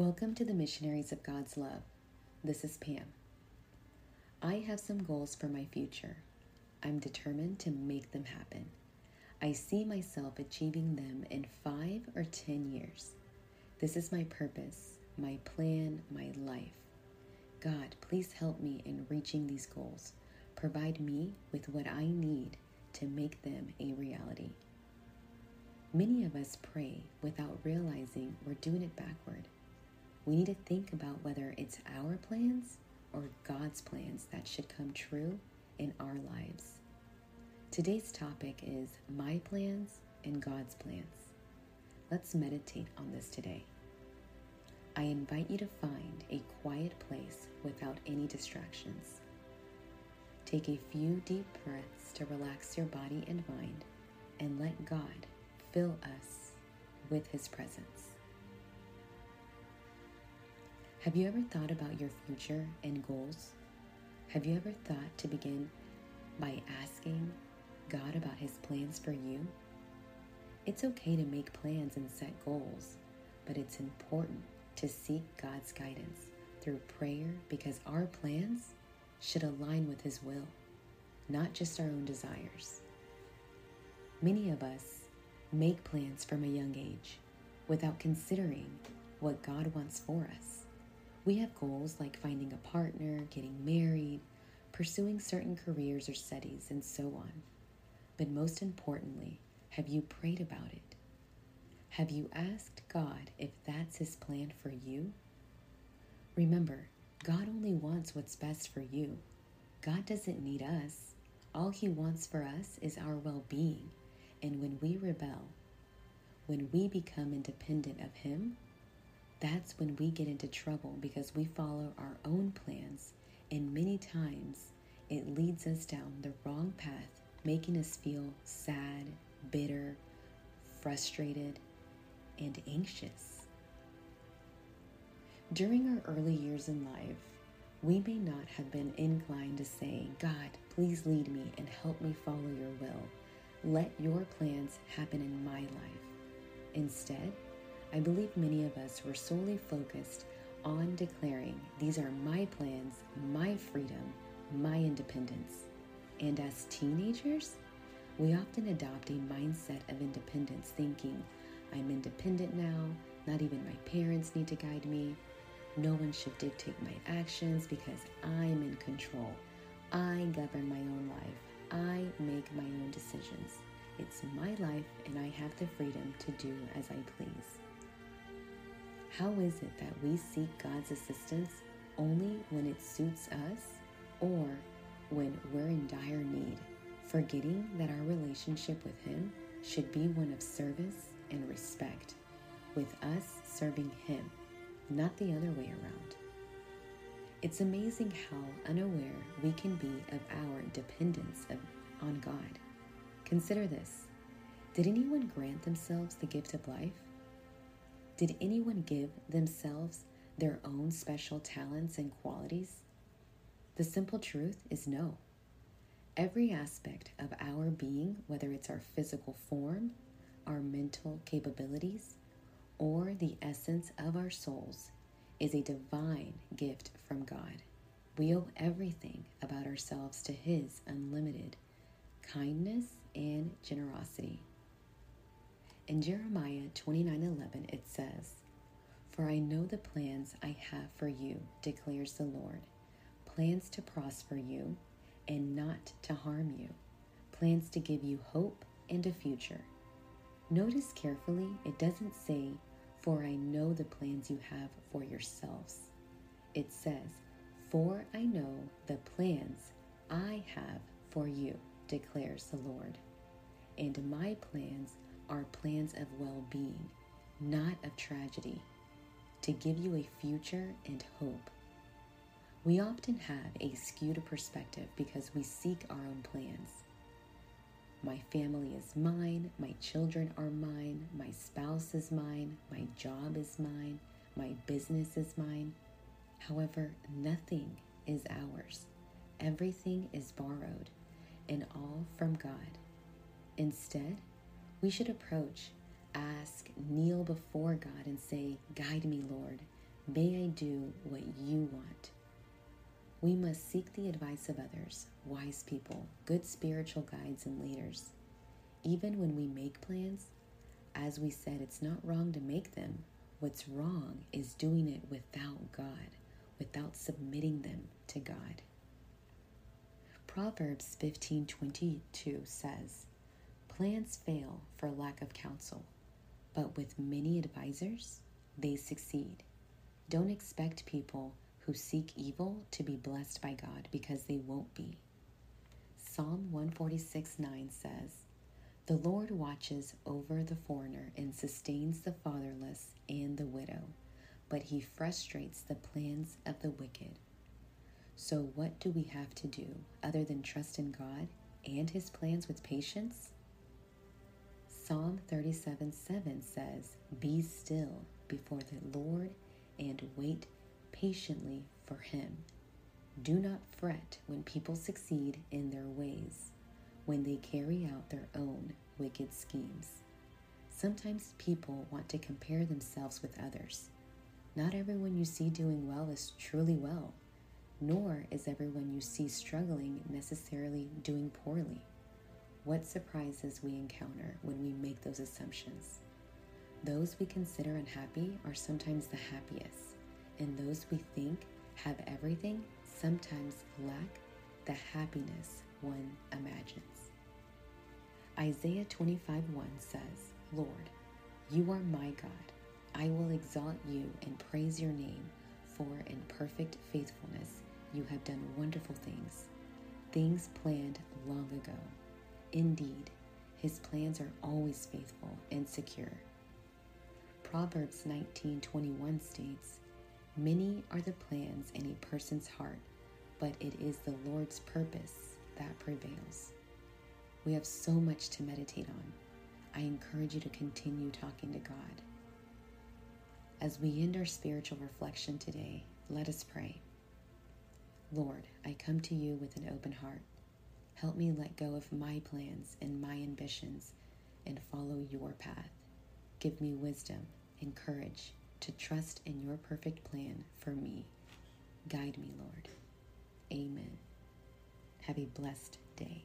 Welcome to the Missionaries of God's Love. This is Pam. I have some goals for my future. I'm determined to make them happen. I see myself achieving them in five or ten years. This is my purpose, my plan, my life. God, please help me in reaching these goals. Provide me with what I need to make them a reality. Many of us pray without realizing we're doing it backward. We need to think about whether it's our plans or God's plans that should come true in our lives. Today's topic is My Plans and God's Plans. Let's meditate on this today. I invite you to find a quiet place without any distractions. Take a few deep breaths to relax your body and mind and let God fill us with His presence. Have you ever thought about your future and goals? Have you ever thought to begin by asking God about His plans for you? It's okay to make plans and set goals, but it's important to seek God's guidance through prayer because our plans should align with His will, not just our own desires. Many of us make plans from a young age without considering what God wants for us. We have goals like finding a partner, getting married, pursuing certain careers or studies, and so on. But most importantly, have you prayed about it? Have you asked God if that's His plan for you? Remember, God only wants what's best for you. God doesn't need us. All He wants for us is our well being. And when we rebel, when we become independent of Him, that's when we get into trouble because we follow our own plans, and many times it leads us down the wrong path making us feel sad, bitter, frustrated, and anxious. During our early years in life, we may not have been inclined to say, God, please lead me and help me follow your will. Let your plans happen in my life. Instead, I believe many of us were solely focused on declaring, These are my plans, my freedom, my independence. And as teenagers, we often adopt a mindset of independence, thinking, I'm independent now, not even my parents need to guide me. No one should dictate my actions because I'm in control. I govern my own life. I make my own decisions. It's my life and I have the freedom to do as I please. How is it that we seek God's assistance only when it suits us or when we're in dire need, forgetting that our relationship with Him should be one of service and respect, with us serving Him, not the other way around. It's amazing how unaware we can be of our dependence of, on God. Consider this Did anyone grant themselves the gift of life? Did anyone give themselves their own special talents and qualities? The simple truth is no. Every aspect of our being, whether it's our physical form, our mental capabilities, or the essence of our souls, is a divine gift from God. We owe everything about ourselves to His unlimited kindness and generosity. In Jeremiah 29:11 it says, "For I know the plans I have for you," declares the Lord plans to prosper you and not to harm you, plans to give you hope and a future. Notice carefully, it doesn't say, For I know the plans you have for yourselves. It says, For I know the plans I have for you, declares the Lord. And my plans are plans of well being, not of tragedy, to give you a future and hope. We often have a skewed perspective because we seek our own plans. My family is mine, my children are mine, my spouse is mine, my job is mine, my business is mine. However, nothing is ours. Everything is borrowed and all from God. Instead, we should approach, ask, kneel before God and say, Guide me, Lord. May I do what you want. We must seek the advice of others, wise people, good spiritual guides, and leaders. Even when we make plans, as we said, it's not wrong to make them. What's wrong is doing it without God, without submitting them to God. Proverbs 15:22 says, "Plans fail for lack of counsel, but with many advisors, they succeed." Don't expect people who seek evil to be blessed by God because they won't be. Psalm 146 9 says, The Lord watches over the foreigner and sustains the fatherless and the widow, but he frustrates the plans of the wicked. So, what do we have to do other than trust in God and his plans with patience? Psalm 37 7 says, Be still before the Lord and wait patiently for him. Do not fret when people succeed in their ways, when they carry out their own wicked schemes. Sometimes people want to compare themselves with others. Not everyone you see doing well is truly well, nor is everyone you see struggling necessarily doing poorly. What surprises we encounter when we make those assumptions? Those we consider unhappy are sometimes the happiest, and those we think have everything sometimes lack the happiness one imagines. Isaiah 25 1 says, Lord, you are my God. I will exalt you and praise your name, for in perfect faithfulness you have done wonderful things, things planned long ago. Indeed, his plans are always faithful and secure. Proverbs 19:21 states, "Many are the plans in a person's heart, but it is the Lord's purpose that prevails." We have so much to meditate on. I encourage you to continue talking to God. As we end our spiritual reflection today, let us pray. Lord, I come to you with an open heart. Help me let go of my plans and my ambitions and follow your path. Give me wisdom and courage to trust in your perfect plan for me. Guide me, Lord. Amen. Have a blessed day.